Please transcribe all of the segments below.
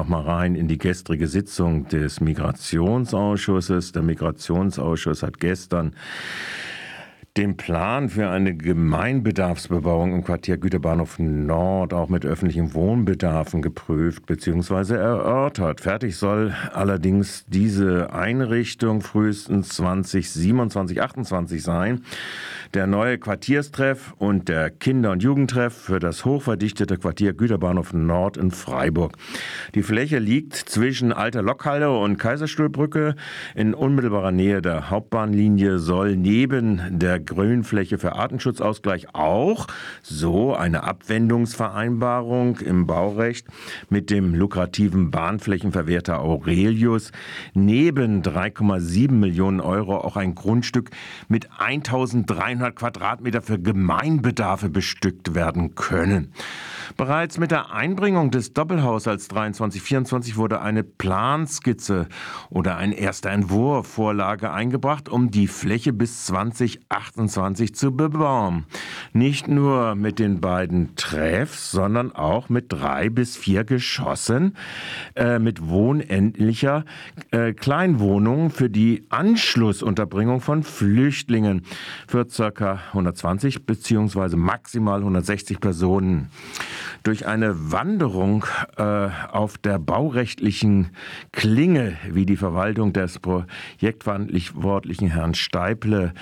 Nochmal rein in die gestrige Sitzung des Migrationsausschusses. Der Migrationsausschuss hat gestern den Plan für eine Gemeinbedarfsbebauung im Quartier Güterbahnhof Nord auch mit öffentlichen Wohnbedarfen geprüft bzw. erörtert. Fertig soll allerdings diese Einrichtung frühestens 2027, 28 sein. Der neue Quartierstreff und der Kinder- und Jugendtreff für das hochverdichtete Quartier Güterbahnhof Nord in Freiburg. Die Fläche liegt zwischen Alter Lokhalle und Kaiserstuhlbrücke in unmittelbarer Nähe der Hauptbahnlinie soll neben der Grünfläche für Artenschutzausgleich auch so eine Abwendungsvereinbarung im Baurecht mit dem lukrativen Bahnflächenverwerter Aurelius neben 3,7 Millionen Euro auch ein Grundstück mit 1300 Quadratmeter für Gemeinbedarfe bestückt werden können. Bereits mit der Einbringung des Doppelhaushalts 23-24 wurde eine Planskizze oder ein erster Entwurf Vorlage eingebracht, um die Fläche bis 2028 zu bebauen. Nicht nur mit den beiden Treffs, sondern auch mit drei bis vier Geschossen äh, mit wohnendlicher äh, Kleinwohnungen für die Anschlussunterbringung von Flüchtlingen für ca. 120 bzw. maximal 160 Personen durch eine Wanderung äh, auf der baurechtlichen Klinge, wie die Verwaltung des projektverantwortlichen Herrn Steiple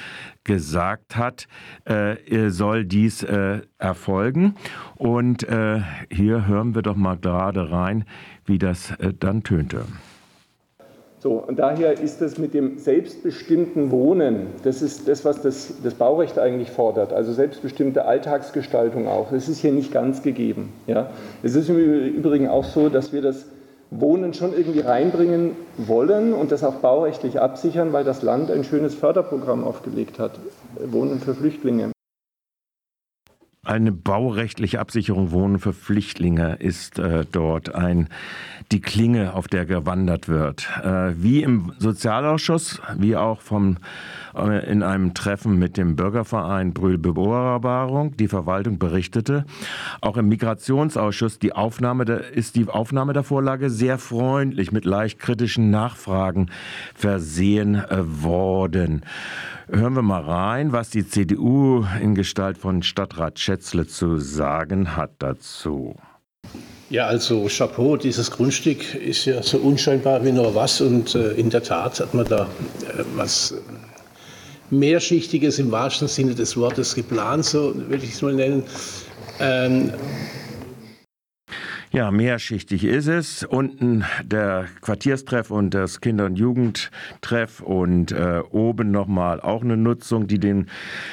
gesagt hat, äh, soll dies äh, erfolgen. Und äh, hier hören wir doch mal gerade rein, wie das äh, dann tönte. So, und daher ist das mit dem selbstbestimmten Wohnen, das ist das, was das, das Baurecht eigentlich fordert, also selbstbestimmte Alltagsgestaltung auch. Das ist hier nicht ganz gegeben. Ja. Es ist im Übrigen auch so, dass wir das Wohnen schon irgendwie reinbringen wollen und das auch baurechtlich absichern, weil das Land ein schönes Förderprogramm aufgelegt hat, Wohnen für Flüchtlinge. Eine baurechtliche Absicherung Wohnen für Flüchtlinge ist äh, dort ein, die Klinge, auf der gewandert wird. Äh, wie im Sozialausschuss, wie auch vom, äh, in einem Treffen mit dem Bürgerverein Brühl Beobahrung, die Verwaltung berichtete, auch im Migrationsausschuss die Aufnahme der, ist die Aufnahme der Vorlage sehr freundlich mit leicht kritischen Nachfragen versehen äh, worden. Hören wir mal rein, was die CDU in Gestalt von Stadtrat Schätzle zu sagen hat dazu. Ja, also Chapeau, dieses Grundstück ist ja so unscheinbar wie nur was und äh, in der Tat hat man da äh, was äh, Mehrschichtiges im wahrsten Sinne des Wortes geplant, so würde ich es mal nennen. Ähm, ja, mehrschichtig ist es. Unten der Quartierstreff und das Kinder- und Jugendtreff und äh, oben nochmal auch eine Nutzung, die den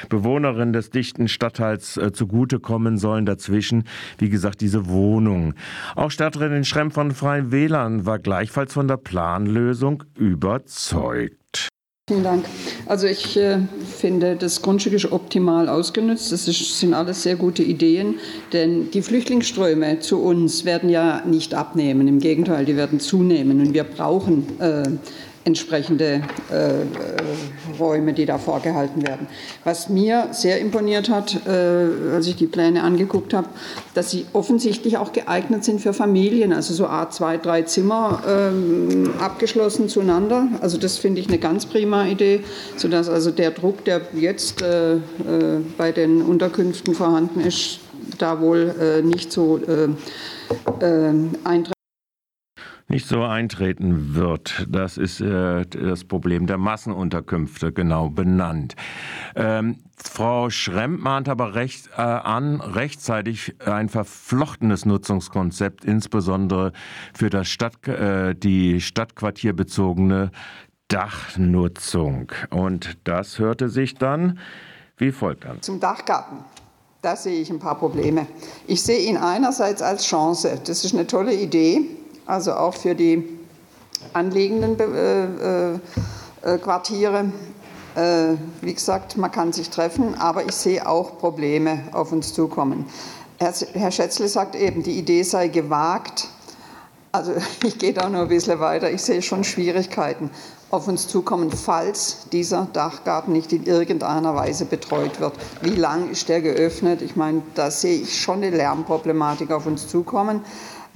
Bewohnerinnen des dichten Stadtteils äh, zugutekommen sollen. Dazwischen, wie gesagt, diese Wohnung. Auch Stadträtin Schremm von Freien Wählern war gleichfalls von der Planlösung überzeugt. Vielen Dank. Also ich äh, finde, das Grundstück ist optimal ausgenutzt. Das ist, sind alles sehr gute Ideen, denn die Flüchtlingsströme zu uns werden ja nicht abnehmen. Im Gegenteil, die werden zunehmen und wir brauchen äh, entsprechende äh, äh, Räume, die da vorgehalten werden. Was mir sehr imponiert hat, äh, als ich die Pläne angeguckt habe, dass sie offensichtlich auch geeignet sind für Familien, also so Art zwei, drei Zimmer ähm, abgeschlossen zueinander. Also das finde ich eine ganz prima Idee, sodass also der Druck, der jetzt äh, äh bei den Unterkünften vorhanden ist, da wohl äh, nicht so äh, eintritt nicht so eintreten wird. Das ist äh, das Problem der Massenunterkünfte genau benannt. Ähm, Frau Schremm mahnt aber recht, äh, an, rechtzeitig ein verflochtenes Nutzungskonzept, insbesondere für das Stadt, äh, die stadtquartierbezogene Dachnutzung. Und das hörte sich dann wie folgt an. Zum Dachgarten. Da sehe ich ein paar Probleme. Ich sehe ihn einerseits als Chance. Das ist eine tolle Idee also auch für die anliegenden äh, äh, äh, Quartiere. Wie gesagt, man kann sich treffen, aber ich sehe auch Probleme auf uns zukommen. Herr, Schätzle sagt eben, die Idee sei gewagt. Also ich gehe da noch ein bisschen weiter. Ich sehe schon Schwierigkeiten auf uns zukommen, falls dieser Dachgarten nicht in irgendeiner Weise betreut wird. Wie lang ist der geöffnet? Ich meine, da sehe ich schon eine Lärmproblematik auf uns zukommen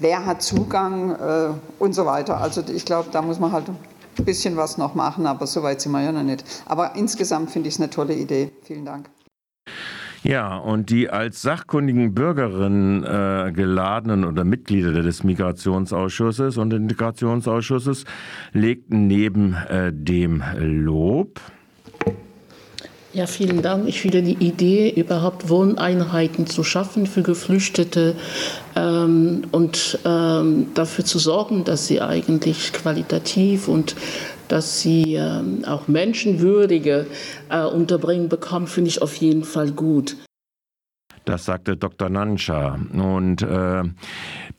wer hat Zugang äh, und so weiter. Also ich glaube, da muss man halt ein bisschen was noch machen, aber so weit sind wir ja noch nicht. Aber insgesamt finde ich es eine tolle Idee. Vielen Dank. Ja, und die als sachkundigen Bürgerinnen äh, geladenen oder Mitglieder des Migrationsausschusses und Integrationsausschusses legten neben äh, dem Lob ja, vielen Dank. Ich finde die Idee, überhaupt Wohneinheiten zu schaffen für Geflüchtete ähm, und ähm, dafür zu sorgen, dass sie eigentlich qualitativ und dass sie ähm, auch menschenwürdige äh, Unterbringung bekommen, finde ich auf jeden Fall gut. Das sagte Dr. Nanscha. Und äh,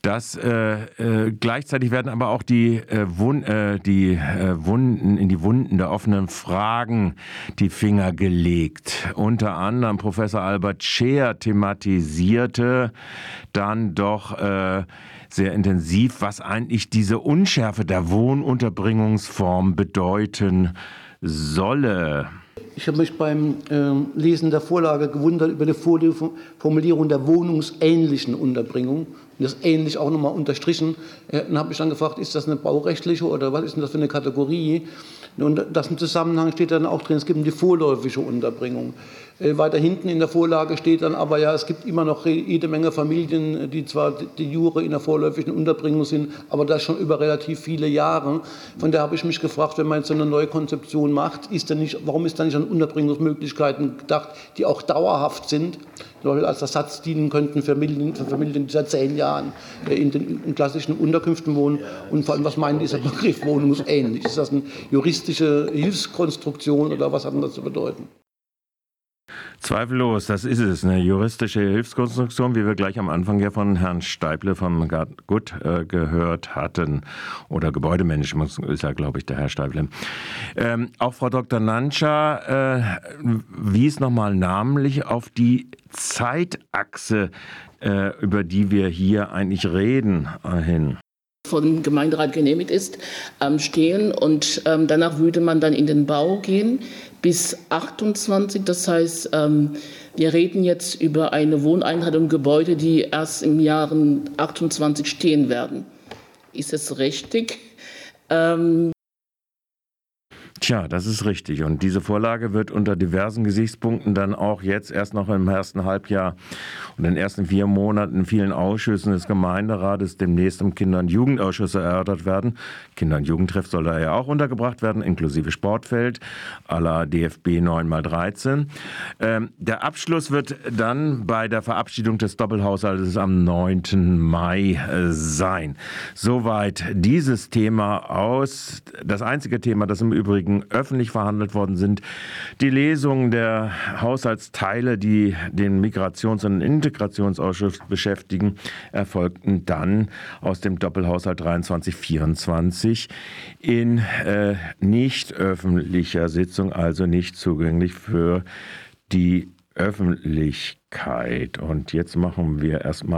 das äh, äh, gleichzeitig werden aber auch die, äh, Wun äh, die Wunden in die Wunden der offenen Fragen die Finger gelegt. Unter anderem Professor Albert Scheer thematisierte dann doch sehr intensiv, was eigentlich diese Unschärfe der Wohnunterbringungsform bedeuten solle. Ich habe mich beim äh, Lesen der Vorlage gewundert über die Formulierung der wohnungsähnlichen Unterbringung. Und das ähnlich auch nochmal unterstrichen. Äh, dann habe ich dann gefragt, ist das eine baurechtliche oder was ist denn das für eine Kategorie? Und das im Zusammenhang steht dann auch drin, es gibt die vorläufige Unterbringung. Äh, weiter hinten in der Vorlage steht dann aber ja, es gibt immer noch jede Menge Familien, die zwar die Jure in der vorläufigen Unterbringung sind, aber das schon über relativ viele Jahre. Von daher habe ich mich gefragt, wenn man jetzt so eine neue Konzeption macht, ist nicht, warum ist da nicht an Unterbringungsmöglichkeiten gedacht, die auch dauerhaft sind, als Ersatz dienen könnten für Familien, für Familien die seit zehn Jahren äh, in den in klassischen Unterkünften wohnen. Und vor allem, was meint dieser Begriff wohnungsähnlich? Ist das eine juristische Hilfskonstruktion oder was hat das zu bedeuten? Zweifellos, das ist es. Eine juristische Hilfskonstruktion, wie wir gleich am Anfang ja von Herrn Steible vom Gut äh, gehört hatten. Oder Gebäudemanagement ist ja, glaube ich, der Herr Steible. Ähm, auch Frau Dr. Nanscha äh, wies nochmal namentlich auf die Zeitachse, äh, über die wir hier eigentlich reden, äh, hin vom Gemeinderat genehmigt ist, ähm, stehen und ähm, danach würde man dann in den Bau gehen bis 28. Das heißt, ähm, wir reden jetzt über eine Wohneinheit und Gebäude, die erst im Jahr 28 stehen werden. Ist es richtig? Tja, das ist richtig. Und diese Vorlage wird unter diversen Gesichtspunkten dann auch jetzt erst noch im ersten Halbjahr und in den ersten vier Monaten in vielen Ausschüssen des Gemeinderates demnächst im Kinder- und Jugendausschuss erörtert werden. Kinder- und Jugendtreff soll da ja auch untergebracht werden, inklusive Sportfeld à la DFB 9x13. Ähm, der Abschluss wird dann bei der Verabschiedung des Doppelhaushaltes am 9. Mai äh, sein. Soweit dieses Thema aus. Das einzige Thema, das im Übrigen Folgen öffentlich verhandelt worden sind. Die Lesungen der Haushaltsteile, die den Migrations- und Integrationsausschuss beschäftigen, erfolgten dann aus dem Doppelhaushalt 23-24 in äh, nicht öffentlicher Sitzung, also nicht zugänglich für die Öffentlichkeit. Und jetzt machen wir erstmal